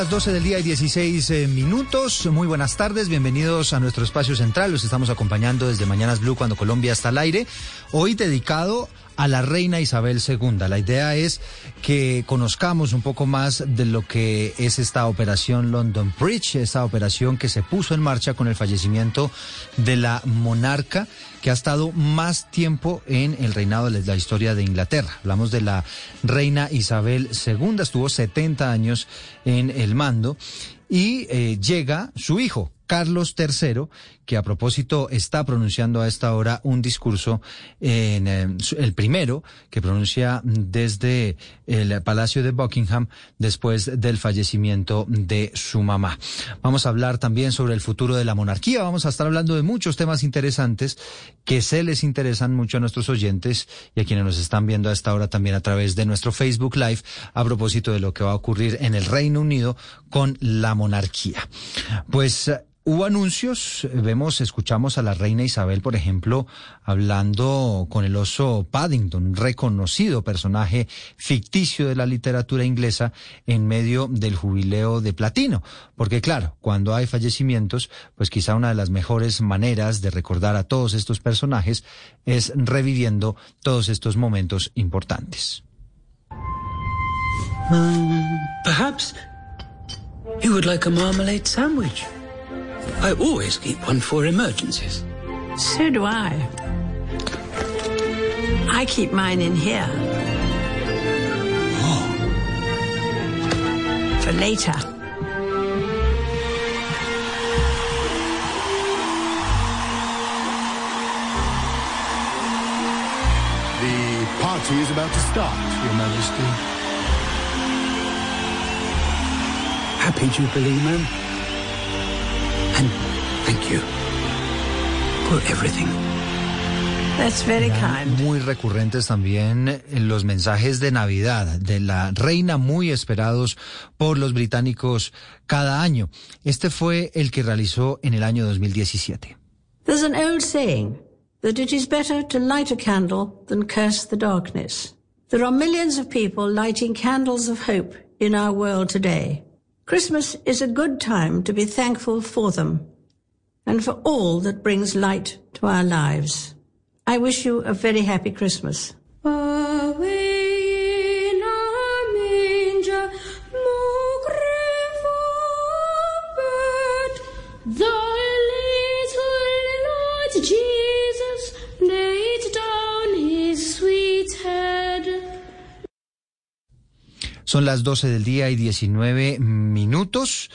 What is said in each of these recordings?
Las 12 del día y 16 eh, minutos. Muy buenas tardes, bienvenidos a nuestro espacio central. Los estamos acompañando desde Mañanas Blue cuando Colombia está al aire. Hoy dedicado a la reina Isabel II. La idea es que conozcamos un poco más de lo que es esta operación London Bridge, esta operación que se puso en marcha con el fallecimiento de la monarca que ha estado más tiempo en el reinado de la historia de Inglaterra. Hablamos de la reina Isabel II, estuvo 70 años en el mando y eh, llega su hijo, Carlos III, que a propósito está pronunciando a esta hora un discurso en eh, el primero que pronuncia desde el Palacio de Buckingham después del fallecimiento de su mamá. Vamos a hablar también sobre el futuro de la monarquía, vamos a estar hablando de muchos temas interesantes que se les interesan mucho a nuestros oyentes y a quienes nos están viendo a esta hora también a través de nuestro Facebook Live a propósito de lo que va a ocurrir en el Reino Unido con la monarquía. Pues Hubo anuncios, vemos, escuchamos a la reina Isabel, por ejemplo, hablando con el oso Paddington, reconocido personaje ficticio de la literatura inglesa en medio del jubileo de platino. Porque claro, cuando hay fallecimientos, pues quizá una de las mejores maneras de recordar a todos estos personajes es reviviendo todos estos momentos importantes. Um, perhaps you would like a marmalade. I always keep one for emergencies. So do I. I keep mine in here. Oh. For later. The party is about to start, Your Majesty. Happy Jubilee, ma'am. You for everything. That's very kind. Muy recurrentes también los mensajes de Navidad de la reina, muy esperados por los británicos cada año. Este fue el que realizó en el año 2017. There's an old saying that it is better to light a candle than curse the darkness. There are millions of people lighting candles of hope in our world today. Christmas is a good time to be thankful for them and for all that brings light to our lives. I wish you a very happy Christmas. Son las 12 del día y 19 minutos.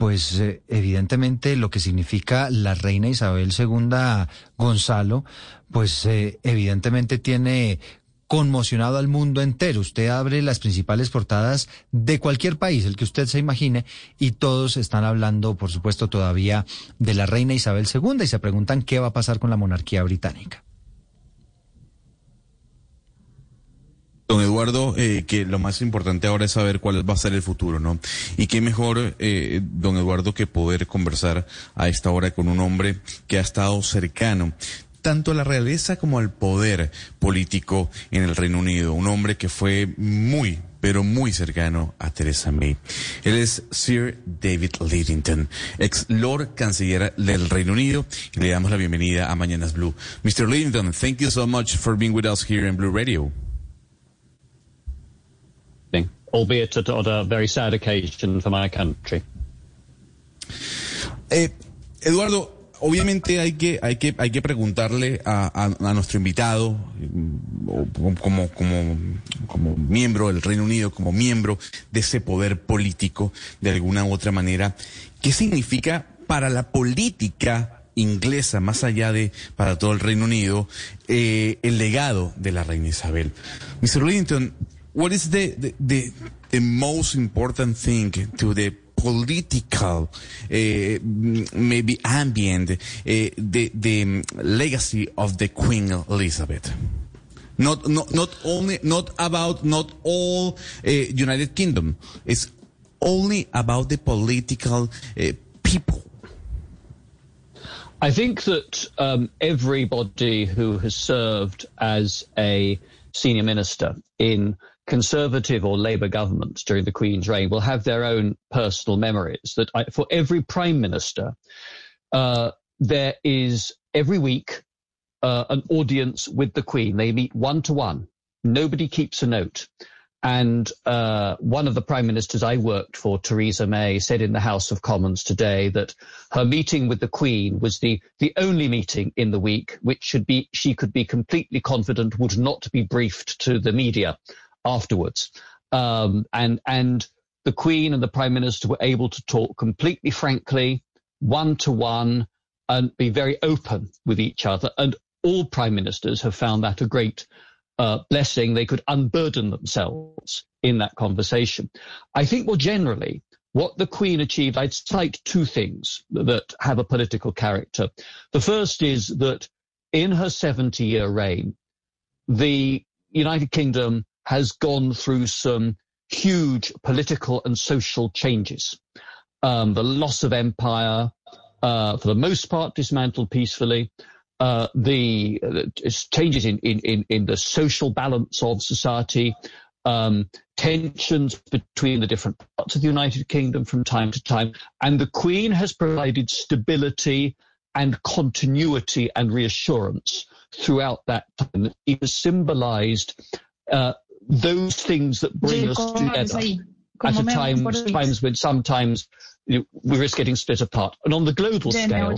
Pues eh, evidentemente lo que significa la reina Isabel II Gonzalo, pues eh, evidentemente tiene conmocionado al mundo entero. Usted abre las principales portadas de cualquier país, el que usted se imagine, y todos están hablando, por supuesto, todavía de la reina Isabel II y se preguntan qué va a pasar con la monarquía británica. Don Eduardo, eh, que lo más importante ahora es saber cuál va a ser el futuro, ¿no? Y qué mejor, eh, don Eduardo, que poder conversar a esta hora con un hombre que ha estado cercano tanto a la realeza como al poder político en el Reino Unido. Un hombre que fue muy, pero muy cercano a Theresa May. Él es Sir David Lidington, ex Lord Canciller del Reino Unido, le damos la bienvenida a Mañanas Blue. Mr. Lidington, thank you so much for being with us here in Blue Radio. Albeit at, at a very sad occasion for my country. Eh, Eduardo, obviamente hay que, hay que, hay que preguntarle a, a, a nuestro invitado, mm, como, como, como miembro del Reino Unido, como miembro de ese poder político, de alguna u otra manera, ¿qué significa para la política inglesa, más allá de para todo el Reino Unido, eh, el legado de la reina Isabel? Mr. Linton, what is the, the, the, the most important thing to the political, uh, maybe ambient, uh, the the legacy of the Queen Elizabeth. Not not not only not about not all uh, United Kingdom. It's only about the political people. I think that um, everybody who has served as a senior minister in Conservative or Labour governments during the Queen's reign will have their own personal memories. That I, for every Prime Minister, uh, there is every week uh, an audience with the Queen. They meet one to one. Nobody keeps a note. And uh, one of the prime ministers I worked for, Theresa May, said in the House of Commons today that her meeting with the Queen was the the only meeting in the week which should be she could be completely confident would not be briefed to the media afterwards. Um, and and the Queen and the Prime Minister were able to talk completely frankly, one to one, and be very open with each other. And all prime ministers have found that a great uh, blessing. They could unburden themselves in that conversation. I think more generally, what the Queen achieved, I'd cite two things that have a political character. The first is that in her 70 year reign, the United Kingdom has gone through some huge political and social changes. Um, the loss of empire, uh, for the most part, dismantled peacefully. Uh, the uh, changes in, in, in, the social balance of society, um, tensions between the different parts of the United Kingdom from time to time. And the Queen has provided stability and continuity and reassurance throughout that time. It has symbolized uh, those things that bring us together at a time, times when sometimes you know, we risk getting split apart. And on the global scale,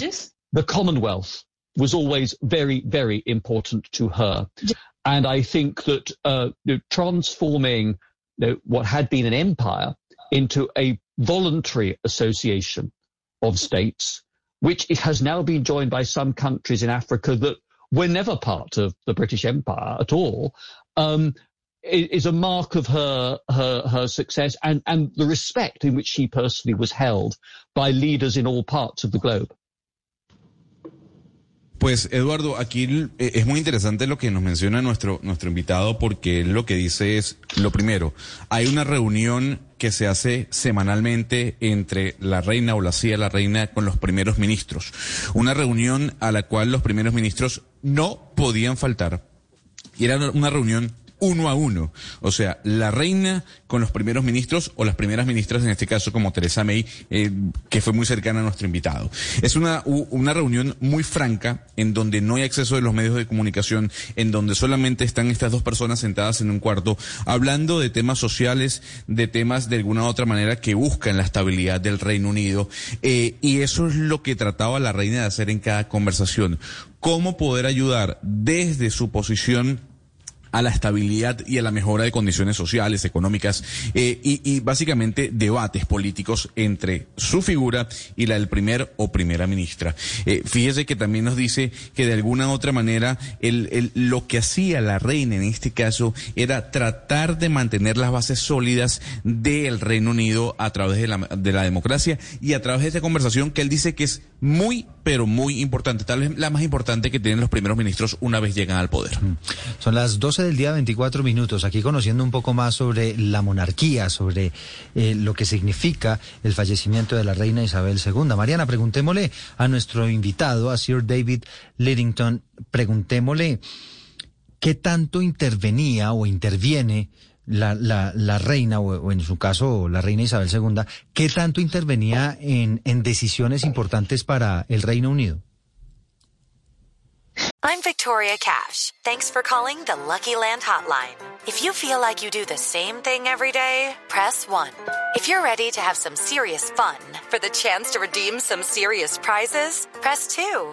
the Commonwealth was always very, very important to her. And I think that uh, you know, transforming you know, what had been an empire into a voluntary association of states, which it has now been joined by some countries in Africa that were never part of the British Empire at all, um, is a mark of her her her success and and the respect in which she personally was held by leaders in all parts of the globe. Pues Eduardo, aquí es muy interesante lo que nos menciona nuestro nuestro invitado porque lo que dice es lo primero, hay una reunión que se hace semanalmente entre la reina o la CIA, la reina con los primeros ministros, una reunión a la cual los primeros ministros no podían faltar. Y era una reunión uno a uno. O sea, la reina con los primeros ministros o las primeras ministras, en este caso como Teresa May, eh, que fue muy cercana a nuestro invitado. Es una, una reunión muy franca en donde no hay acceso de los medios de comunicación, en donde solamente están estas dos personas sentadas en un cuarto hablando de temas sociales, de temas de alguna u otra manera que buscan la estabilidad del Reino Unido. Eh, y eso es lo que trataba la reina de hacer en cada conversación. Cómo poder ayudar desde su posición a la estabilidad y a la mejora de condiciones sociales, económicas eh, y, y, básicamente debates políticos entre su figura y la del primer o primera ministra. Eh, fíjese que también nos dice que de alguna u otra manera el, el, lo que hacía la reina en este caso era tratar de mantener las bases sólidas del Reino Unido a través de la, de la democracia y a través de esta conversación que él dice que es muy, pero muy importante, tal vez la más importante que tienen los primeros ministros una vez llegan al poder. Son las 12 del día 24 minutos, aquí conociendo un poco más sobre la monarquía, sobre eh, lo que significa el fallecimiento de la reina Isabel II. Mariana, preguntémosle a nuestro invitado, a Sir David Liddington, preguntémosle qué tanto intervenía o interviene la, la, la reina, o, en su caso la reina Isabel II, ¿qué tanto intervenía en, en decisiones importantes para el Reino Unido? I'm Victoria Cash. Thanks for calling the Lucky Land Hotline. If you feel like you do the same thing every day, press 1. If you're ready to have some serious fun for the chance to redeem some serious prizes, press 2.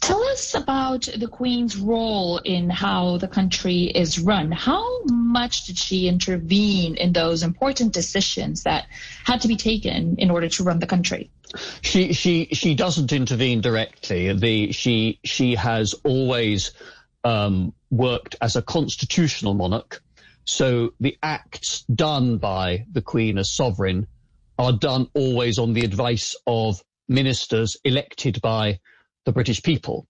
tell us about the Queen's role in how the country is run. How much did she intervene in those important decisions that had to be taken in order to run the country? She she she doesn't intervene directly. The she she has always um, worked as a constitutional monarch. So the acts done by the Queen as sovereign are done always on the advice of ministers elected by the British people.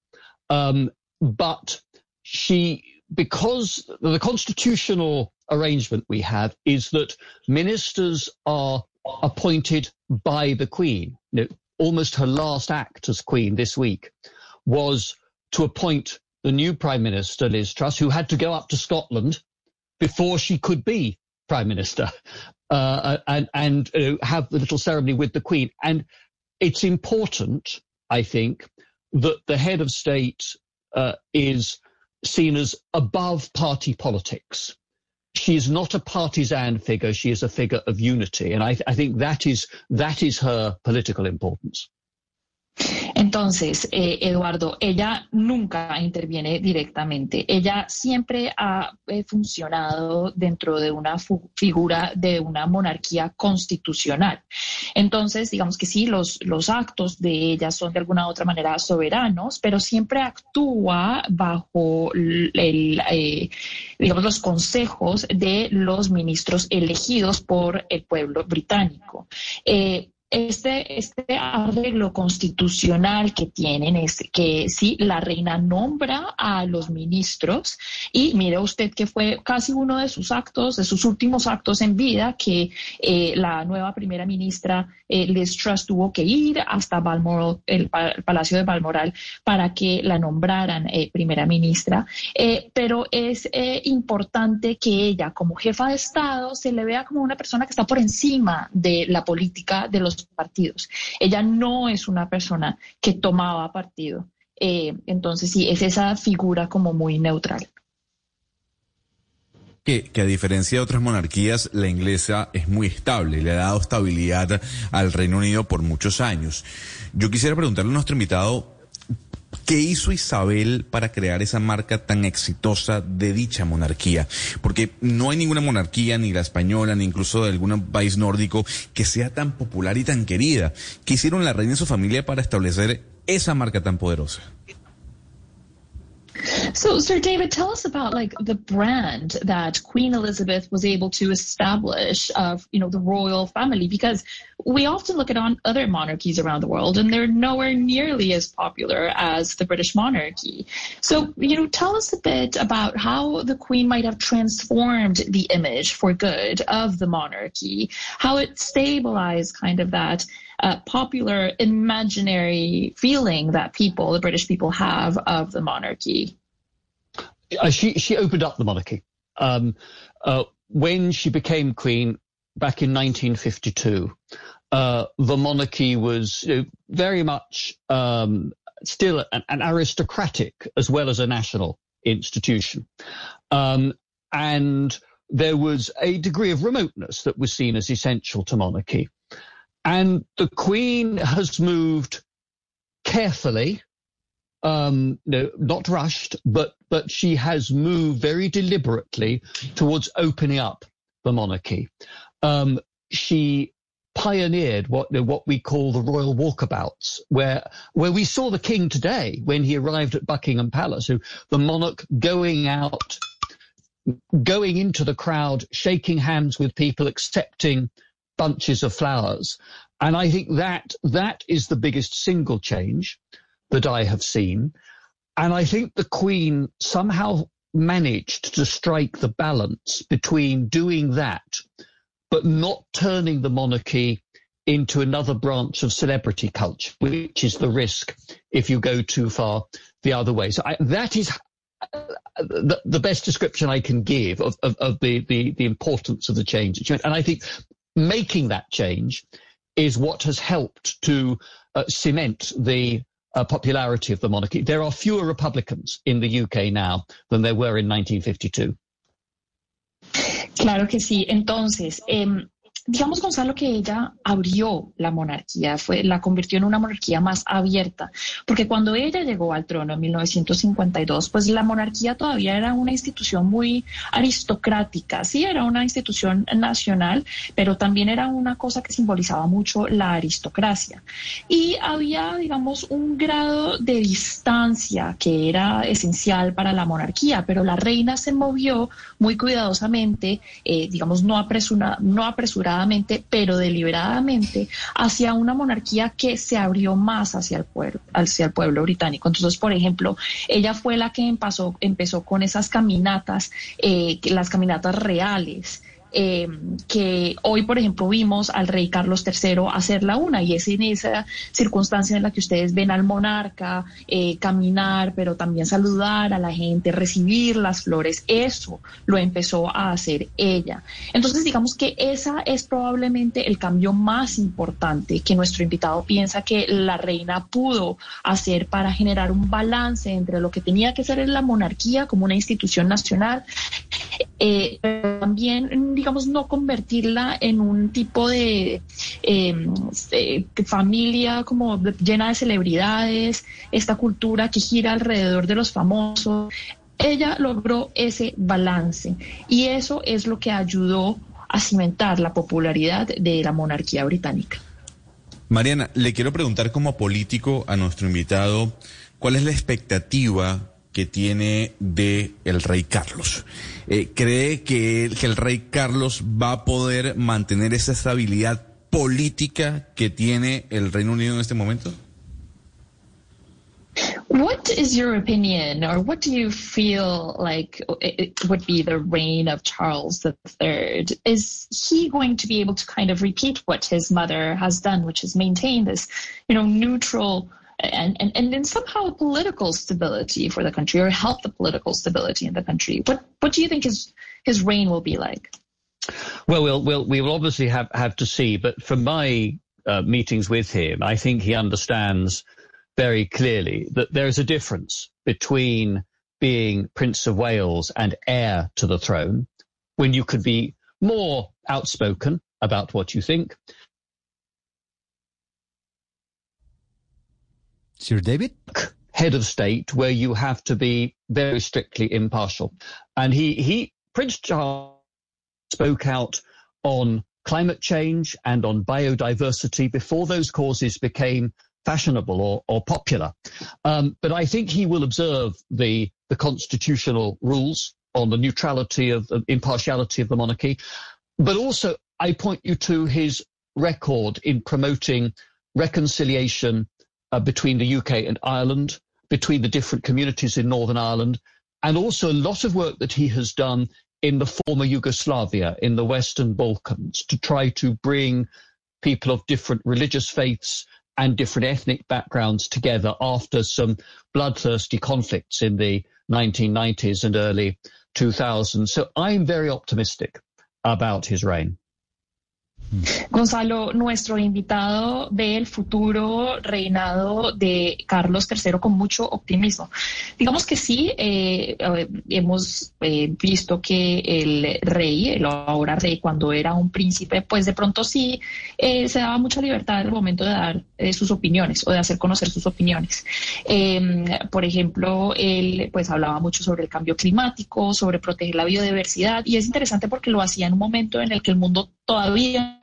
Um, but she, because the constitutional arrangement we have is that ministers are appointed by the Queen. You know, almost her last act as Queen this week was to appoint the new Prime Minister, Liz Truss, who had to go up to Scotland before she could be Prime Minister uh, and, and uh, have the little ceremony with the Queen. And it's important, I think, that the head of state uh, is seen as above party politics. She is not a partisan figure. She is a figure of unity. And I, th- I think that is, that is her political importance. Entonces, eh, Eduardo, ella nunca interviene directamente. Ella siempre ha eh, funcionado dentro de una figura de una monarquía constitucional. Entonces, digamos que sí, los, los actos de ella son de alguna u otra manera soberanos, pero siempre actúa bajo eh, los consejos de los ministros elegidos por el pueblo británico. Eh, este, este arreglo constitucional que tienen es que sí, la reina nombra a los ministros y mire usted que fue casi uno de sus actos, de sus últimos actos en vida, que eh, la nueva primera ministra eh, Liz Truss tuvo que ir hasta Balmoral, el, Palacio de Balmoral para que la nombraran eh, primera ministra. Eh, pero es eh, importante que ella, como jefa de Estado, se le vea como una persona que está por encima de la política de los partidos. Ella no es una persona que tomaba partido. Eh, entonces, sí, es esa figura como muy neutral. Que, que, a diferencia de otras monarquías, la inglesa es muy estable, le ha dado estabilidad al Reino Unido por muchos años. Yo quisiera preguntarle a nuestro invitado, ¿Qué hizo Isabel para crear esa marca tan exitosa de dicha monarquía? Porque no hay ninguna monarquía, ni la española, ni incluso de algún país nórdico, que sea tan popular y tan querida. ¿Qué hicieron la reina y su familia para establecer esa marca tan poderosa? So, Sir David, tell us about like the brand that Queen Elizabeth was able to establish of, you know, the royal family, because we often look at on other monarchies around the world and they're nowhere nearly as popular as the British monarchy. So, you know, tell us a bit about how the Queen might have transformed the image for good of the monarchy, how it stabilized kind of that uh, popular imaginary feeling that people, the British people, have of the monarchy. Uh, she she opened up the monarchy um, uh, when she became queen back in 1952. Uh, the monarchy was you know, very much um, still an, an, aristocratic as well as a national institution, um, and there was a degree of remoteness that was seen as essential to monarchy. And the Queen has moved carefully, um, no, not rushed, but but she has moved very deliberately towards opening up the monarchy. Um, she pioneered what what we call the royal walkabouts, where where we saw the king today when he arrived at Buckingham Palace, who the monarch going out, going into the crowd, shaking hands with people, accepting bunches of flowers. And I think that that is the biggest single change that I have seen. and I think the Queen somehow managed to strike the balance between doing that, but not turning the monarchy into another branch of celebrity culture, which is the risk if you go too far the other way. So I, that is the, the, best description I can give of, of, of the, the, the, importance of the change. And I think making that change is what has helped to uh, cement the uh, popularity of the monarchy. There are fewer Republicans in the UK now than there were in 1952. Claro que sí. Entonces, eh, digamos, Gonzalo, que ella abrió la monarquía, fue, la convirtió en una monarquía más abierta, porque cuando ella llegó al trono en 1952, pues la monarquía todavía era una institución muy aristocrática, sí, era una institución nacional, pero también era una cosa que simbolizaba mucho la aristocracia. Y había, digamos, un grado de distancia que era esencial para la monarquía, pero la reina se movió muy cuidadosamente, eh, digamos, no, apresura, no apresurada pero deliberadamente, hacia una monarquía que se abrió más hacia el pueblo, el pueblo británico. Entonces, por ejemplo, ella fue la que empezó, empezó con esas caminatas, eh, las caminatas reales. Eh, que hoy, por ejemplo, vimos al rey Carlos III hacer la una y es en esa circunstancia en la que ustedes ven al monarca eh, caminar, pero también saludar a la gente, recibir las flores. Eso lo empezó a hacer ella. Entonces, digamos que esa es probablemente el cambio más importante que nuestro invitado piensa que la reina pudo hacer para generar un balance entre lo que tenía que ser la monarquía como una institución nacional, eh, también digamos, no convertirla en un tipo de em, eh, familia como llena de celebridades, esta cultura que gira alrededor de los famosos. Ella logró ese balance y eso es lo que ayudó a cimentar la popularidad de la monarquía británica. Mariana, le quiero preguntar como político a nuestro invitado, ¿cuál es la expectativa que tiene de el rey Carlos. Eh, ¿Cree que el, que el rey Carlos va a poder mantener esa estabilidad política que tiene el Reino Unido en este momento? What is your opinion, or what do you feel like it would be the reign of Charles III? Is he going to be able to kind of repeat what his mother has done, which is maintain this, you know, neutral and, and, and then somehow political stability for the country or help the political stability in the country. What what do you think his his reign will be like? Well, we'll, we'll we will obviously have, have to see, but from my uh, meetings with him, I think he understands very clearly that there is a difference between being Prince of Wales and heir to the throne, when you could be more outspoken about what you think, Sir David? Head of state, where you have to be very strictly impartial. And he, he Prince Charles spoke out on climate change and on biodiversity before those causes became fashionable or, or popular. Um, but I think he will observe the, the constitutional rules on the neutrality of the impartiality of the monarchy. But also, I point you to his record in promoting reconciliation uh, between the UK and Ireland, between the different communities in Northern Ireland, and also a lot of work that he has done in the former Yugoslavia, in the Western Balkans, to try to bring people of different religious faiths and different ethnic backgrounds together after some bloodthirsty conflicts in the 1990s and early 2000s. So I'm very optimistic about his reign. Gonzalo, nuestro invitado ve el futuro reinado de Carlos III con mucho optimismo. Digamos que sí, eh, hemos eh, visto que el rey, el ahora rey, cuando era un príncipe, pues de pronto sí eh, se daba mucha libertad en el momento de dar sus opiniones o de hacer conocer sus opiniones. Em, por ejemplo, él pues hablaba mucho sobre el cambio climático, sobre proteger la biodiversidad y es interesante porque lo hacía en un momento en el que el mundo todavía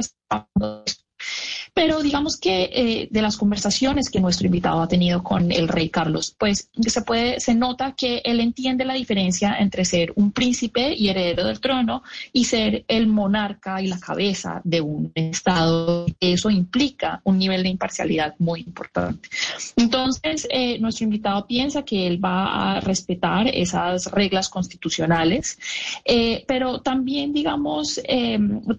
Pero digamos que eh, de las conversaciones que nuestro invitado ha tenido con el rey Carlos, pues se puede, se nota que él entiende la diferencia entre ser un príncipe y heredero del trono y ser el monarca y la cabeza de un estado. Eso implica un nivel de imparcialidad muy importante. Entonces, eh, nuestro invitado piensa que él va a respetar esas reglas constitucionales, eh, pero también, digamos,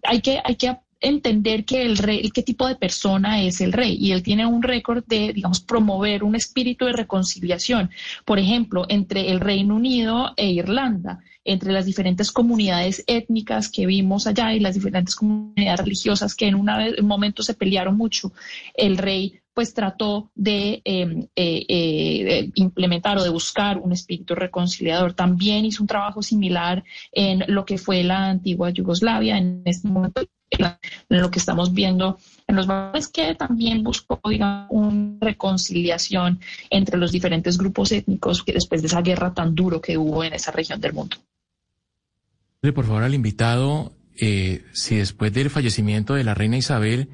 hay que, hay que entender que el rey, qué tipo de persona es el rey. Y él tiene un récord de, digamos, promover un espíritu de reconciliación, por ejemplo, entre el Reino Unido e Irlanda, entre las diferentes comunidades étnicas que vimos allá y las diferentes comunidades religiosas que en, un momento se pelearon mucho. El rey pues trató de em, eh, eh, implementar o de buscar un espíritu reconciliador. También hizo un trabajo similar en lo que fue la antigua Yugoslavia, en este momento en lo que estamos viendo en los valores que también buscó digamos, una reconciliación entre los diferentes grupos étnicos que después de esa guerra tan duro que hubo en esa región del mundo. Por favor, al invitado, eh, si después del fallecimiento de la reina Isabel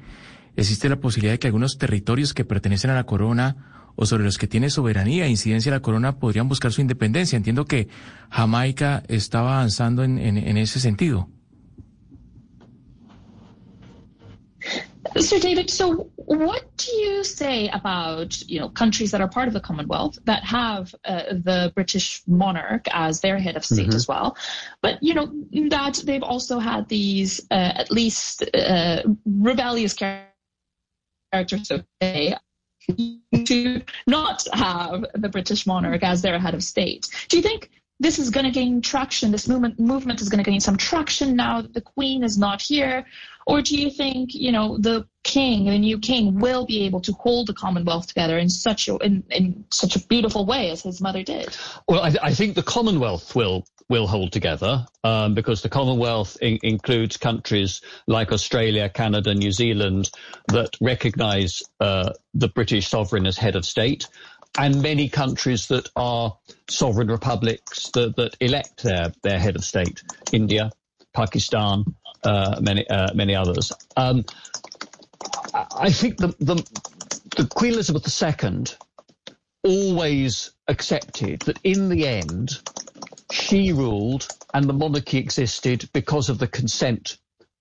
existe la posibilidad de que algunos territorios que pertenecen a la corona o sobre los que tiene soberanía e incidencia la corona podrían buscar su independencia. Entiendo que Jamaica estaba avanzando en, en ese sentido. Mr. David, so what do you say about you know countries that are part of the Commonwealth that have uh, the British monarch as their head of state mm-hmm. as well, but you know that they've also had these uh, at least uh, rebellious characters of say to not have the British monarch as their head of state. Do you think this is going to gain traction. This movement movement is going to gain some traction now that the Queen is not here, or do you think you know the King, the new King, will be able to hold the Commonwealth together in such a in, in such a beautiful way as his mother did? Well, I, I think the Commonwealth will will hold together um, because the Commonwealth in, includes countries like Australia, Canada, New Zealand that recognise uh, the British sovereign as head of state and many countries that are sovereign republics that, that elect their, their head of state, India, Pakistan, uh, many uh, many others. Um, I think the, the, the Queen Elizabeth II always accepted that in the end she ruled and the monarchy existed because of the consent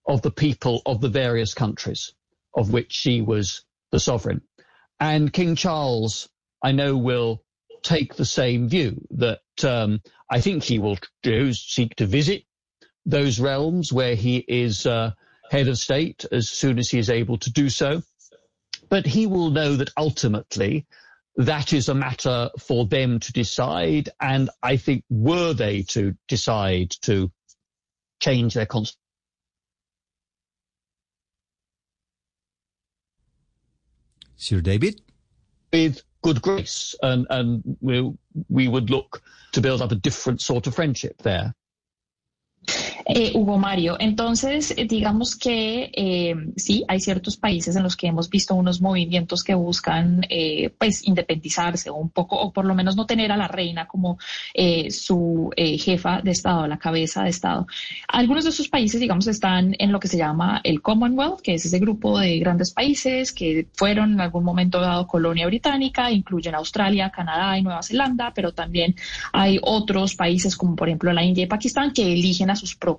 of the people of the various countries of which she was the sovereign. And King Charles I know will take the same view that um, I think he will do seek to visit those realms where he is uh, head of state as soon as he is able to do so. But he will know that ultimately that is a matter for them to decide. And I think were they to decide to change their constitution. Sir David? With good grace, and and we we would look to build up a different sort of friendship there. Eh, Hugo Mario, entonces eh, digamos que eh, sí, hay ciertos países en los que hemos visto unos movimientos que buscan pues independizarse un poco o por lo menos no tener a la reina como su jefa de Estado, la cabeza de Estado. Algunos de esos países, digamos, están en lo que se llama el Commonwealth, que es ese grupo de grandes países que fueron en algún momento dado colonia británica, incluyen Australia, Canadá y Nueva Zelanda, pero también hay otros países como por ejemplo la India y Pakistán que eligen a sus propios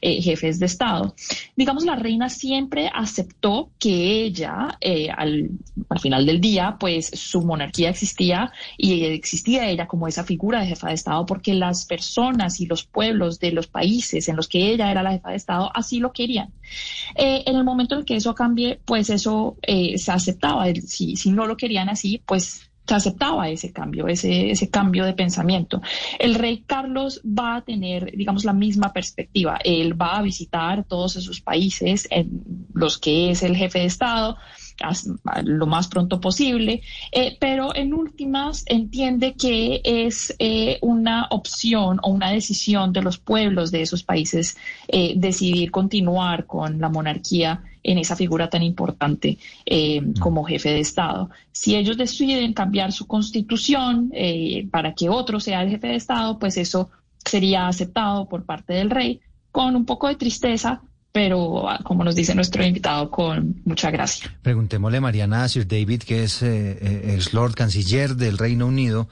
eh, jefes de Estado. Digamos, la reina siempre aceptó que ella, eh, al, al, final del día, pues su monarquía existía y existía ella como esa figura de jefa de Estado porque las personas y los pueblos de los países en los que ella era la jefa de Estado así lo querían. Eh, en el momento en que eso cambie, pues eso se aceptaba. Si, si no lo querían así, pues se aceptaba ese cambio, ese, ese cambio de pensamiento. El rey Carlos va a tener, digamos, la misma perspectiva. Él va a visitar todos esos países los que es el jefe de Estado lo más pronto posible, eh, pero en últimas entiende que es eh, una opción o una decisión de los pueblos de esos países eh, decidir continuar con la monarquía en esa figura tan importante mm. como jefe de Estado. Si ellos deciden cambiar su constitución para que otro sea el jefe de Estado, pues eso sería aceptado por parte del rey con un poco de tristeza pero ah, como nos dice nuestro invitado, con mucha gracia. Preguntémosle, Mariana, a Sir David, que es eh, eh, ex Lord Canciller del Reino Unido,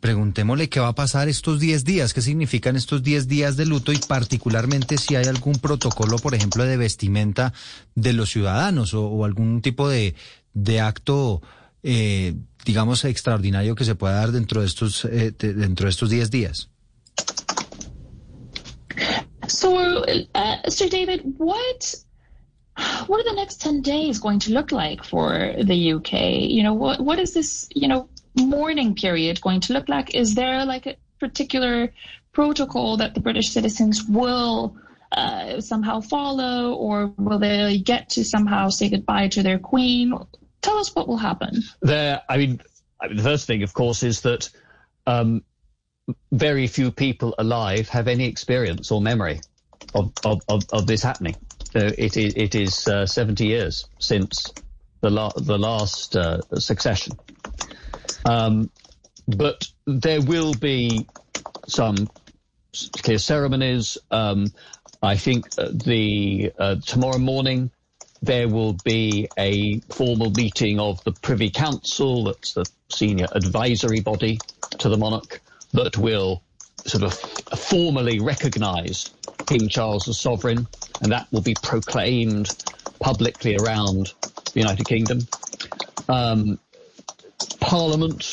preguntémosle qué va a pasar estos 10 días, qué significan estos 10 días de luto y particularmente si hay algún protocolo, por ejemplo, de vestimenta de los ciudadanos o, algún tipo de, de acto, eh, digamos, extraordinario que se pueda dar dentro de estos, eh, dentro de estos 10 días. So, uh, Sir David, what what are the next 10 days going to look like for the UK? You know, what what is this, you know, mourning period going to look like? Is there like a particular protocol that the British citizens will uh, somehow follow, or will they get to somehow say goodbye to their queen? Tell us what will happen. There, I mean, I mean the first thing, of course, is that um, very few people alive have any experience or memory of, of, of, of this happening. It is, it is uh, 70 years since the, la- the last uh, succession. Um, but there will be some clear ceremonies. Um, I think uh, the uh, tomorrow morning there will be a formal meeting of the Privy Council, that's the senior advisory body to the monarch, that will sort of formally recognise King Charles as sovereign, and that will be proclaimed publicly around the United Kingdom. Um, Parliament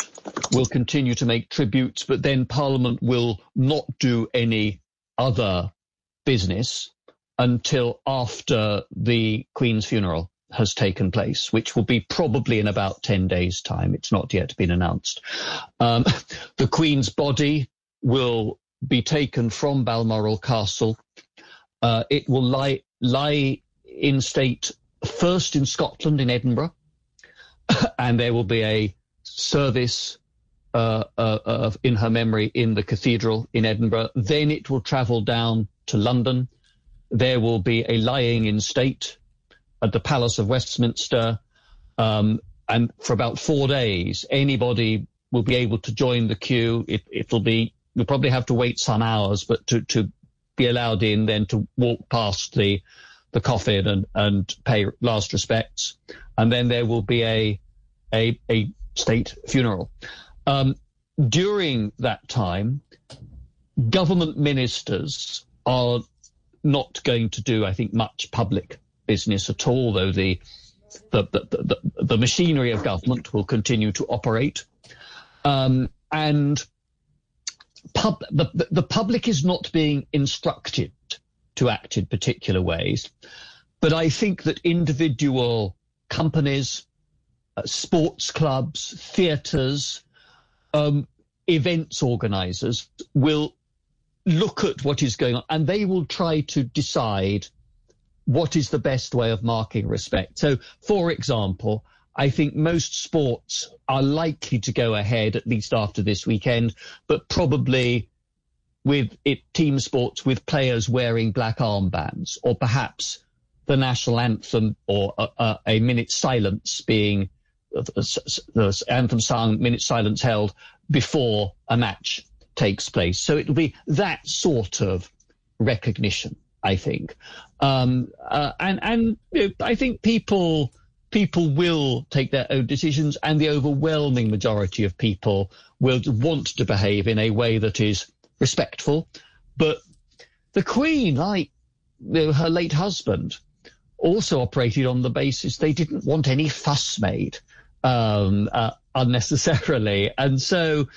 will continue to make tributes, but then Parliament will not do any other business until after the Queen's funeral has taken place, which will be probably in about 10 days' time. It's not yet been announced. Um, the Queen's body will be taken from Balmoral Castle. Uh, it will lie, lie in state first in Scotland, in Edinburgh, and there will be a service uh, uh, uh, in her memory in the cathedral in Edinburgh. Then it will travel down to London. There will be a lying in state at the Palace of Westminster. Um, and for about four days, anybody will be able to join the queue. It, it'll be, you'll probably have to wait some hours, but to, to be allowed in, then to walk past the, the coffin and, and pay last respects. And then there will be a, a, a state funeral. Um, during that time, government ministers are not going to do, I think, much public business at all, though the the, the, the, the machinery of government will continue to operate. Um, and pub, the, the public is not being instructed to act in particular ways. But I think that individual companies, sports clubs, theatres, um, events organisers will look at what is going on and they will try to decide what is the best way of marking respect. So, for example, I think most sports are likely to go ahead at least after this weekend, but probably with it, team sports with players wearing black armbands or perhaps the national anthem or a, a, a minute silence being the anthem sung, minute silence held before a match takes place. So it will be that sort of recognition, I think. Um, uh, and and you know, I think people people will take their own decisions, and the overwhelming majority of people will want to behave in a way that is respectful. But the Queen, like you know, her late husband, also operated on the basis they didn't want any fuss made um, uh, unnecessarily. And so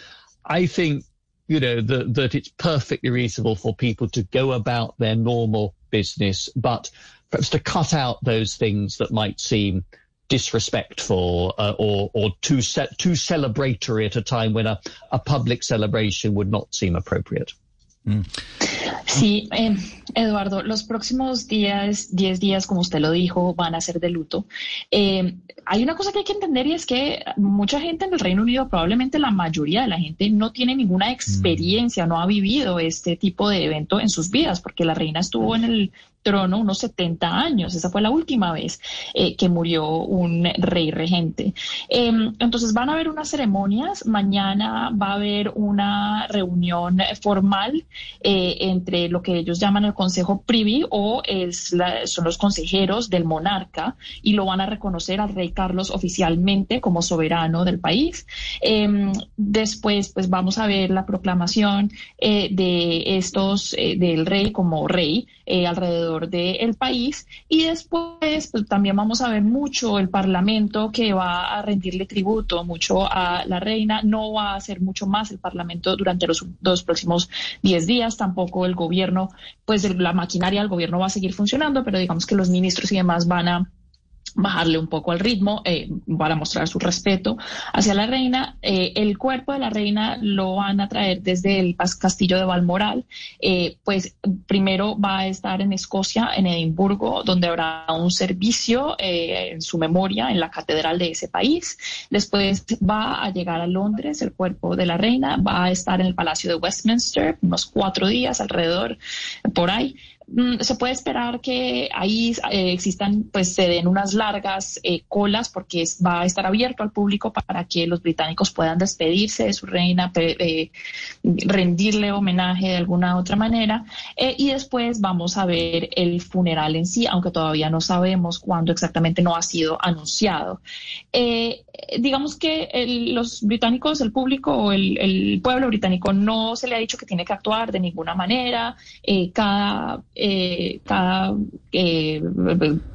I think, you know, that, that it's perfectly reasonable for people to go about their normal business, but perhaps to cut out those things that might seem disrespectful uh, or, or too, ce- too celebratory at a time when a, a public celebration would not seem appropriate. Mm. Sí, eh, Eduardo, los próximos días, 10 días, como usted lo dijo, van a ser de luto. Eh, hay una cosa que hay que entender y es que mucha gente en el Reino Unido, probablemente la mayoría de la gente, no tiene ninguna experiencia, no ha vivido este tipo de evento en sus vidas, porque la reina estuvo en el trono unos 70 años. Esa fue la última vez eh, que murió un rey regente. Em, entonces van a haber unas ceremonias. Mañana va a haber una reunión formal eh, entre lo que ellos llaman el Consejo Privy o es son los consejeros del monarca y lo van a reconocer al rey Carlos oficialmente como soberano del país. Em, después, pues vamos a ver la proclamación eh, de estos, del rey como rey alrededor del país y después pues, también vamos a ver mucho el Parlamento que va a rendirle tributo mucho a la reina, no va a hacer mucho más el Parlamento durante los dos próximos 10 días, tampoco el gobierno, pues la maquinaria del gobierno va a seguir funcionando, pero digamos que los ministros y demás van a bajarle un poco al ritmo eh, para mostrar su respeto hacia la reina. Eh, el cuerpo de la reina lo van a traer desde el castillo de Balmoral. Eh, pues primero va a estar en Escocia, en Edimburgo, donde habrá un servicio en su memoria en la catedral de ese país. Después va a llegar a Londres el cuerpo de la reina, va a estar en el Palacio de Westminster unos cuatro días alrededor, por ahí. Mm, se puede esperar que ahí eh, existan, pues se den unas largas eh, colas porque va a estar abierto al público para que los británicos puedan despedirse de su reina, eh, rendirle homenaje de alguna otra manera. y después vamos a ver el funeral en sí, aunque todavía no sabemos cuándo exactamente no ha sido anunciado. Digamos que los británicos, el público o el, el, pueblo británico no se le ha dicho que tiene que actuar de ninguna manera. cada eh, cada eh,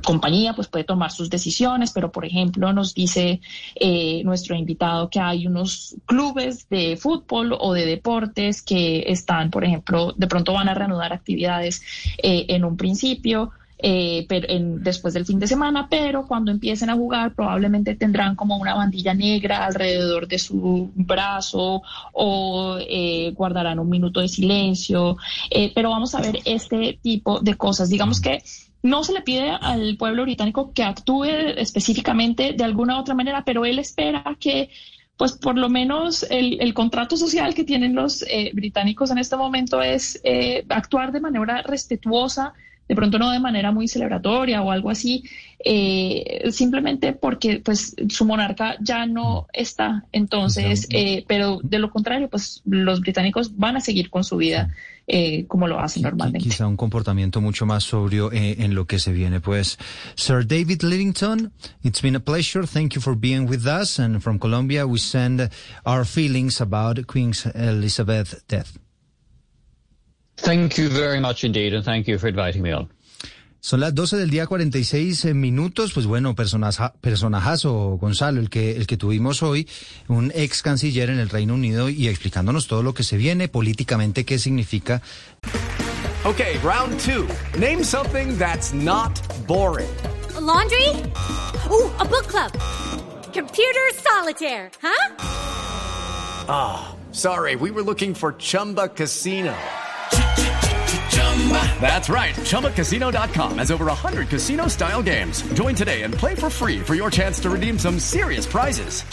compañía pues puede tomar sus decisiones, pero por ejemplo nos dice eh, nuestro invitado que hay unos clubes de fútbol o de deportes que están, por ejemplo, de pronto van a reanudar actividades en un principio. Eh, pero después del fin de semana, pero cuando empiecen a jugar probablemente tendrán como una bandilla negra alrededor de su brazo o eh, guardarán un minuto de silencio, eh, pero vamos a ver este tipo de cosas. Digamos que no se le pide al pueblo británico que actúe específicamente de alguna otra manera, pero él espera que pues por lo menos el, contrato social que tienen los británicos en este momento es actuar de manera respetuosa de pronto no de manera muy celebratoria o algo así, eh, simplemente porque pues su monarca ya no está. Entonces, eh, pero de lo contrario, pues los británicos van a seguir con su vida. Eh, como lo hacen normalmente. Quizá un comportamiento mucho más sobrio en lo que se viene. Pues, Sir David Livington, it's been a pleasure. Thank you for being with us. And from Colombia, we send our feelings about Queen Elizabeth's death. Thank you very much indeed, and thank you for inviting me on. Son las 12 del día 46 eh, minutos, pues bueno, personaja, personajazo, Gonzalo, el que, el que tuvimos hoy, un ex canciller en el Reino Unido y explicándonos todo lo que se viene políticamente, qué significa. Okay, round two. Name something that's not boring. laundry? Ooh, a book club. Computer solitaire, huh? Ah, sorry, we were looking for Chumba Casino. That's right. ChumbaCasino.com has over 100 casino style games. Join today and play for free for your chance to redeem some serious prizes.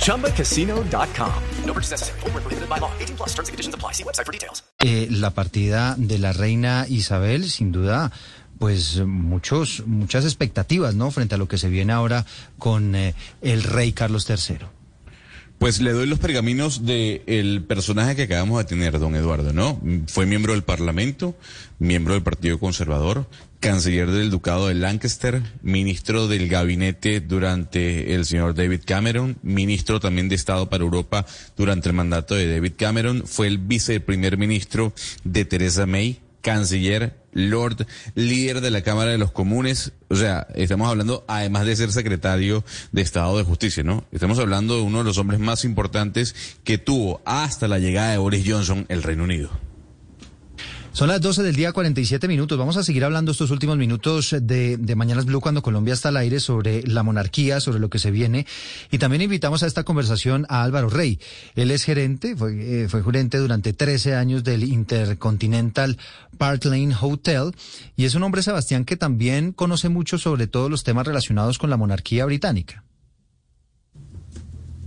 ChumbaCasino.com. No purchase necessary. Full prohibited by law. 18 plus terms and conditions apply. See website for details. Eh, la partida de la reina Isabel, sin duda. Pues muchos, muchas expectativas, ¿no? Frente a lo que se viene ahora con eh, el rey Carlos III. Pues le doy los pergaminos del personaje que acabamos de tener, don Eduardo, ¿no? Fue miembro del Parlamento, miembro del Partido Conservador, canciller del Ducado de Lancaster, ministro del gabinete durante el señor David Cameron, ministro también de Estado para Europa durante el mandato de David Cameron, fue el viceprimer ministro de Theresa May, canciller, Lord, líder de la Cámara de los Comunes. O sea, estamos hablando, además de ser secretario de Estado de Justicia, ¿no? Estamos hablando de uno de los hombres más importantes que tuvo hasta la llegada de Boris Johnson el Reino Unido. Son las 12 del día 47 minutos. Vamos a seguir hablando estos últimos minutos de, Mañanas Blue cuando Colombia está al aire sobre la monarquía, sobre lo que se viene. Y también invitamos a esta conversación a Álvaro Rey. Él es gerente, fue, eh, fue gerente durante 13 años del Intercontinental Park Lane Hotel. Y es un hombre, Sebastián, que también conoce mucho sobre todos los temas relacionados con la monarquía británica.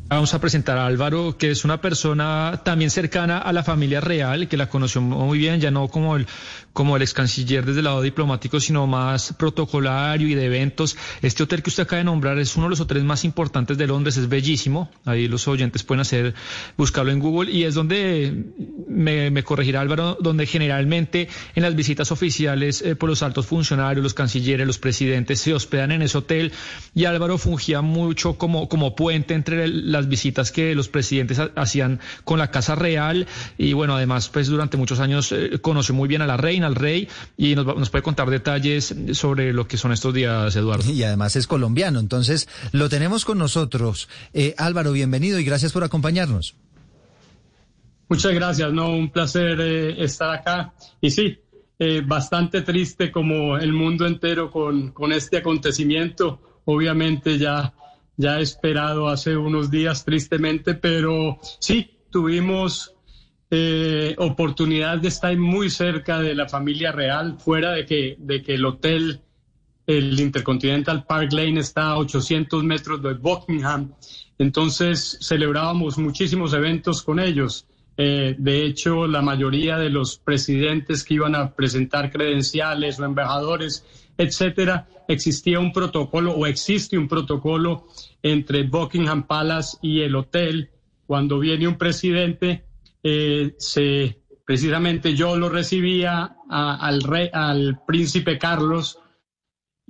Vamos a presentar a Álvaro, que es una persona también cercana a la familia real, que la conoció muy bien, ya no como el, como el ex canciller desde el lado diplomático, sino más protocolario y de eventos. Este hotel que usted acaba de nombrar es uno de los hoteles más importantes de Londres, es bellísimo. Ahí los oyentes pueden hacer, buscarlo en Google, y es donde me, me corregirá Álvaro, donde generalmente en las visitas oficiales eh, por los altos funcionarios, los cancilleres, los presidentes se hospedan en ese hotel, y Álvaro fungía mucho como, como puente entre la las visitas que los presidentes hacían con la Casa Real y bueno, además pues durante muchos años eh, conoció muy bien a la reina, al rey y nos, nos, puede contar detalles sobre lo que son estos días, Eduardo. Y además es colombiano, entonces lo tenemos con nosotros. Eh, Álvaro, bienvenido y gracias por acompañarnos. Muchas gracias, no, un placer eh, estar acá. Y sí, eh, bastante triste como el mundo entero con, con este acontecimiento. Obviamente ya ya esperado hace unos días tristemente, pero sí, tuvimos eh, oportunidad de estar muy cerca de la familia real, fuera de que, de que el hotel, el Intercontinental Park Lane está a 800 metros de Buckingham. Entonces celebrábamos muchísimos eventos con ellos. Eh, de hecho, la mayoría de los presidentes que iban a presentar credenciales o embajadores, etcétera, existía un protocolo o existe un protocolo entre Buckingham Palace y el hotel. Cuando viene un presidente, eh, se, precisamente yo lo recibía al, rey, al príncipe Carlos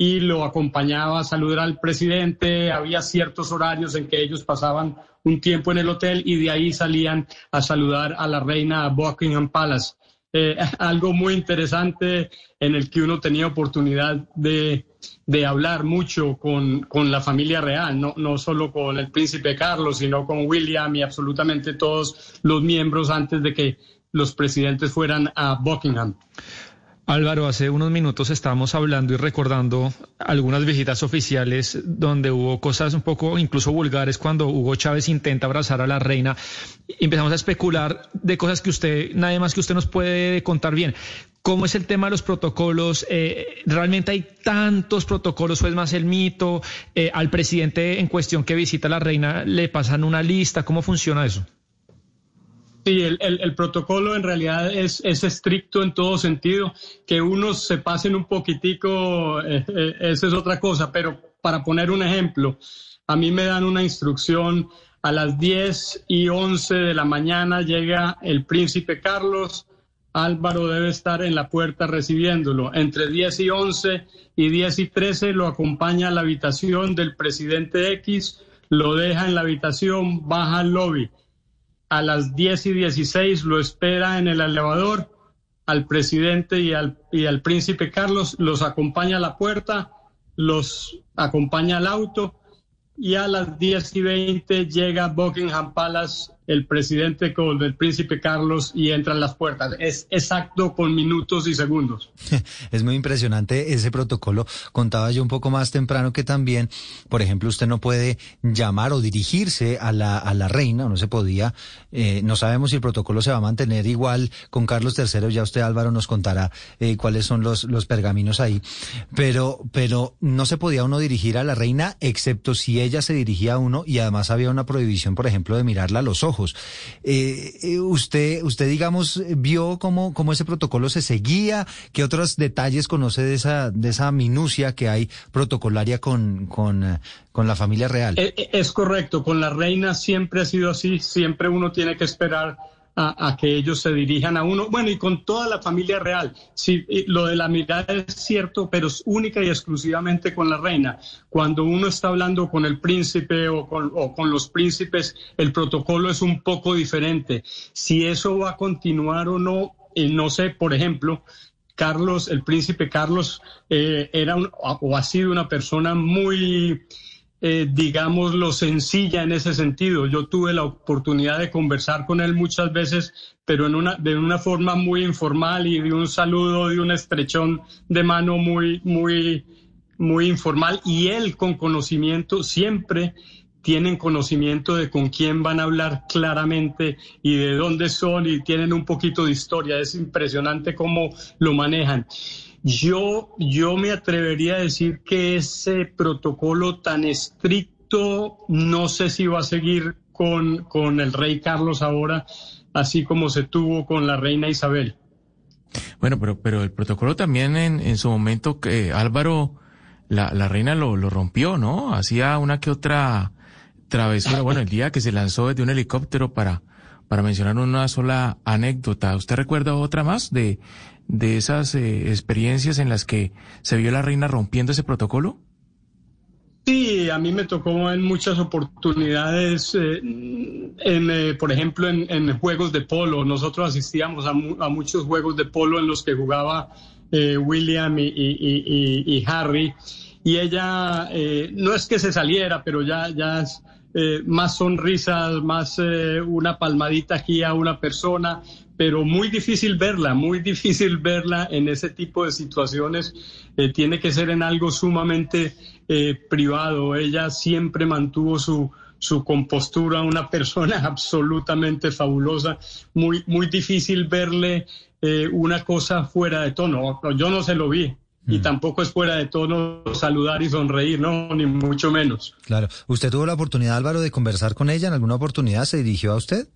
y lo acompañaba a saludar al presidente. Había ciertos horarios en que ellos pasaban un tiempo en el hotel y de ahí salían a saludar a la reina Buckingham Palace. Eh, algo muy interesante en el que uno tenía oportunidad de, de hablar mucho con, con, la familia real, no, no solo con el príncipe Carlos, sino con William y absolutamente todos los miembros antes de que los presidentes fueran a Buckingham. Álvaro, hace unos minutos estábamos hablando y recordando algunas visitas oficiales donde hubo cosas un poco incluso vulgares cuando Hugo Chávez intenta abrazar a la reina. Empezamos a especular de cosas que usted, nada más que usted nos puede contar bien. ¿Cómo es el tema de los protocolos? Eh, ¿Realmente hay tantos protocolos o es más el mito? Eh, ¿Al presidente en cuestión que visita a la reina le pasan una lista? ¿Cómo funciona eso? Sí, el, protocolo en realidad es, es, estricto en todo sentido. Que unos se pasen un poquitico, eh, eh, es otra cosa. Pero para poner un ejemplo, a mí me dan una instrucción a las 10 y 11 de la mañana llega el príncipe Carlos. Álvaro debe estar en la puerta recibiéndolo. Entre 10 y 11 y 10 y 13 lo acompaña a la habitación del presidente X, lo deja en la habitación, baja al lobby a las 10 y 16 lo espera en el elevador al presidente y al, y al príncipe Carlos, los acompaña a la puerta, los acompaña al auto y a las 10 y 20 llega Buckingham Palace el presidente con el príncipe Carlos y entran las puertas. Es exacto con minutos y segundos. Es muy impresionante ese protocolo. Contaba yo un poco más temprano que también, por ejemplo, usted no puede llamar o dirigirse a la, a la reina, no se podía. Eh, no sabemos si el protocolo se va a mantener igual con Carlos III. Ya usted, Álvaro, nos contará eh, cuáles son los, los pergaminos ahí. Pero, pero no se podía uno dirigir a la reina, excepto si ella se dirigía a uno y además había una prohibición, por ejemplo, de mirarla a los ojos. Eh, eh, usted, usted, digamos, vio cómo, cómo ese protocolo se seguía, qué otros detalles conoce de esa, de esa minucia que hay protocolaria con, con, eh, con la familia real. Es correcto, con la reina siempre ha sido así, siempre uno tiene que esperar a, que ellos se dirijan a uno. Bueno, y con toda la familia real. Sí, lo de la mirada es cierto, pero es única y exclusivamente con la reina. Cuando uno está hablando con el príncipe o con, los príncipes, el protocolo es un poco diferente. Si eso va a continuar o no, eh, no sé, por ejemplo, Carlos, el príncipe Carlos, eh, era o ha sido una persona muy eh, digámoslo, sencilla en ese sentido. Yo tuve la oportunidad de conversar con él muchas veces, pero en una, de una forma muy informal y de un saludo, de un estrechón de mano muy, muy, muy informal. Y él con conocimiento siempre tienen conocimiento de con quién van a hablar claramente y de dónde son y tienen un poquito de historia. Es impresionante cómo lo manejan. Yo, yo me atrevería a decir que ese protocolo tan estricto no sé si va a seguir con, con el rey Carlos ahora, así como se tuvo con la reina Isabel. Bueno, pero, pero el protocolo también en, en su momento que Álvaro, la, la reina lo, lo rompió, ¿no? Hacía una que otra travesura. Bueno, el día que se lanzó desde un helicóptero para, para mencionar una sola anécdota. ¿Usted recuerda otra más de, de esas eh, experiencias en las que se vio la reina rompiendo ese protocolo? Sí, a mí me tocó en muchas oportunidades, eh, en, eh, por ejemplo, en, juegos de polo. Nosotros asistíamos a, muchos juegos de polo en los que jugaba eh, William y, Harry. Y ella, no es que se saliera, pero ya, ya es más sonrisas, más una palmadita aquí a una persona, pero muy difícil verla, muy difícil verla en ese tipo de situaciones. tiene que ser en algo sumamente eh, privado. Ella siempre mantuvo su, su compostura, una persona absolutamente fabulosa, muy, muy difícil verle eh, una cosa fuera de tono. Yo no se lo vi. Y mm. tampoco es fuera de tono saludar y sonreír, no, ni mucho menos. Claro. ¿Usted tuvo la oportunidad, Álvaro, de conversar con ella? ¿En alguna oportunidad se dirigió a usted?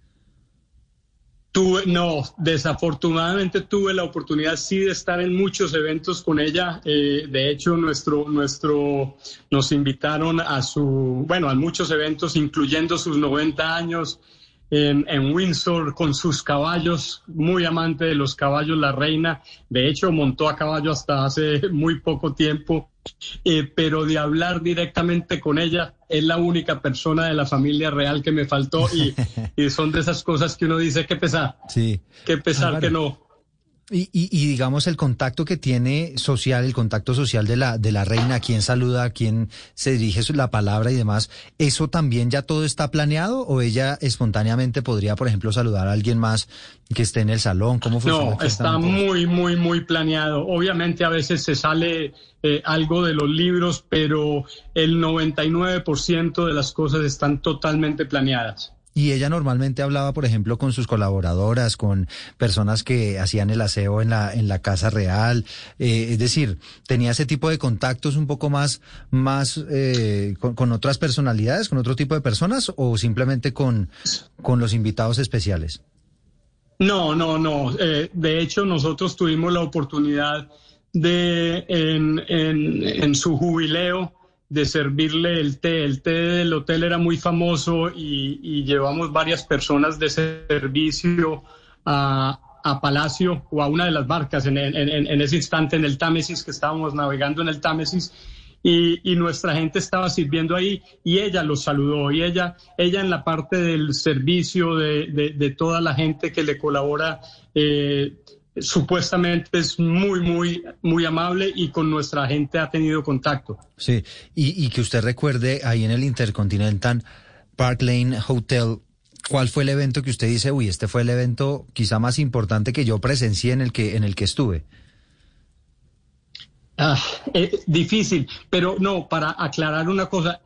Tuve, no, desafortunadamente tuve la oportunidad sí de estar en muchos eventos con ella. Eh, de hecho, nuestro, nuestro, nos invitaron a su, bueno, a muchos eventos, incluyendo sus 90 años en, en, Windsor con sus caballos, muy amante de los caballos, la reina. De hecho, montó a caballo hasta hace muy poco tiempo. Eh, pero de hablar directamente con ella, es la única persona de la familia real que me faltó y, son de esas cosas que uno dice, que pesar, sí. qué pesar que no. Y, y, digamos el contacto que tiene social, el contacto social de la, de la reina, a quién saluda, a quién se dirige la palabra y demás, ¿eso también ya todo está planeado o ella espontáneamente podría, por ejemplo, saludar a alguien más que esté en el salón? ¿Cómo funciona? No, está muy, muy, muy planeado. Obviamente a veces se sale eh, algo de los libros, pero el 99% de las cosas están totalmente planeadas. Y ella normalmente hablaba, por ejemplo, con sus colaboradoras, con personas que hacían el aseo en la, en la casa real. Eh, es decir, tenía ese tipo de contactos un poco más, más eh, con, otras personalidades, con otro tipo de personas, o simplemente con, con los invitados especiales. No, no, no. Eh, de hecho, nosotros tuvimos la oportunidad de, en, en su jubileo, de servirle el té. El té del hotel era muy famoso y, llevamos varias personas de servicio a, Palacio o a una de las barcas en, ese instante en el Támesis, que estábamos navegando en el Támesis. Y, nuestra gente estaba sirviendo ahí y ella los saludó y ella, ella en la parte del servicio de, toda la gente que le colabora eh, supuestamente es muy, muy, muy amable y con nuestra gente ha tenido contacto. Sí, y, que usted recuerde ahí en el Intercontinental Park Lane Hotel, ¿cuál fue el evento que usted dice, uy, este fue el evento quizá más importante que yo presencié en el que, en el que estuve? Ah, eh, difícil, pero no, para aclarar una cosa,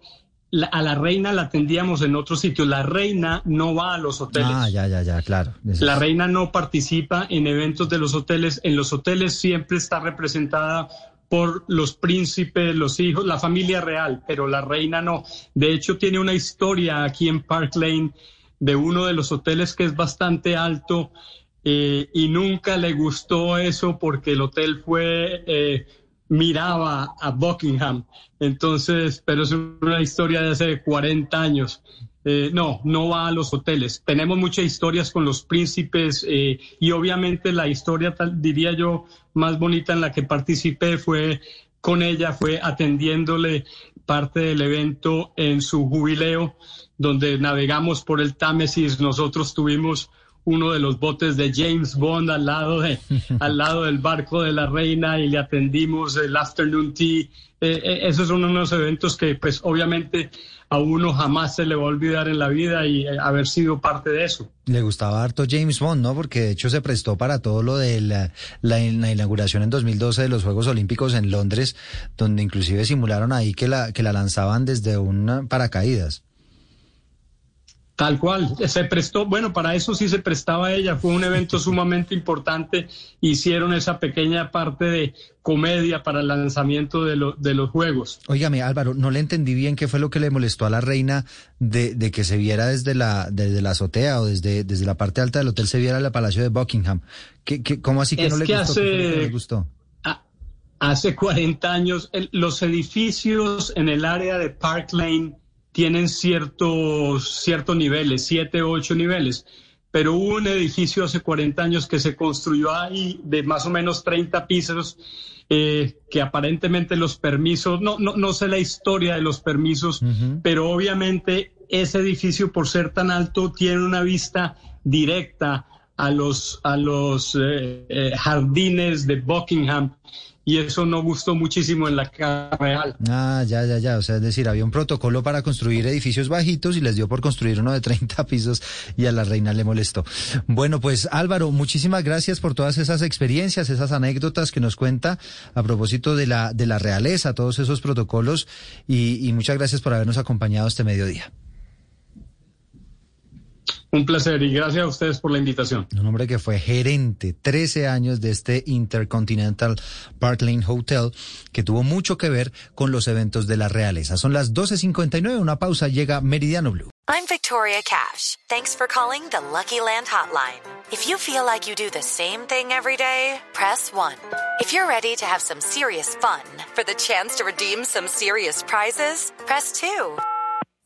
a la reina la atendíamos en otro sitio. La reina no va a los hoteles. Ah, ya, ya, ya, claro. La reina no participa en eventos de los hoteles. En los hoteles siempre está representada por los príncipes, los hijos, la familia real, pero la reina no. De hecho, tiene una historia aquí en Park Lane de uno de los hoteles que es bastante alto eh, y nunca le gustó eso porque el hotel fue eh, miraba a Buckingham. Entonces, pero es una historia de hace 40 años. Eh, no, no va a los hoteles. Tenemos muchas historias con los príncipes eh, y obviamente la historia, diría yo, más bonita en la que participé fue con ella, fue atendiéndole parte del evento en su jubileo, donde navegamos por el Támesis. Nosotros tuvimos uno de los botes de James Bond al lado, de, al lado del barco de la reina y le atendimos el afternoon tea. Eh, eh, esos son unos eventos que pues obviamente a uno jamás se le va a olvidar en la vida y eh, haber sido parte de eso. Le gustaba harto James Bond, ¿no? Porque de hecho se prestó para todo lo de la, la, inauguración en 2012 de los Juegos Olímpicos en Londres, donde inclusive simularon ahí que la, que la lanzaban desde un paracaídas. Tal cual, se prestó, bueno, para eso sí se prestaba ella, fue un evento sumamente importante, hicieron esa pequeña parte de comedia para el lanzamiento de, de los juegos. Óigame, Álvaro, no le entendí bien qué fue lo que le molestó a la reina de, que se viera desde la, desde la azotea o desde, desde la parte alta del hotel se viera el Palacio de Buckingham. ¿Qué, qué, cómo así que no le gustó? Hace, le gustó? hace 40 años, los edificios en el área de Park Lane tienen ciertos, ciertos niveles, siete, ocho niveles. Pero hubo un edificio hace 40 años que se construyó ahí de más o menos 30 pisos, eh, que aparentemente los permisos, no, no, no sé la historia de los permisos, pero obviamente ese edificio por ser tan alto tiene una vista directa a los, a los eh, eh, jardines de Buckingham y eso no gustó muchísimo en la Casa Real. Ah, ya, ya, ya. O sea, es decir, había un protocolo para construir edificios bajitos y les dio por construir uno de 30 pisos y a la reina le molestó. Bueno, pues Álvaro, muchísimas gracias por todas esas experiencias, esas anécdotas que nos cuenta a propósito de la, de la realeza, todos esos protocolos y, y muchas gracias por habernos acompañado este mediodía. Un placer y gracias a ustedes por la invitación. Un hombre que fue gerente 13 años de este Intercontinental Park Lane Hotel, que tuvo mucho que ver con los eventos de la realeza. Son las 12.59, una pausa, llega Meridiano Blue. I'm Victoria Cash. Thanks for calling the Lucky Land Hotline. If you feel like you do the same thing every day, press 1. If you're ready to have some serious fun for the chance to redeem some serious prizes, press 2.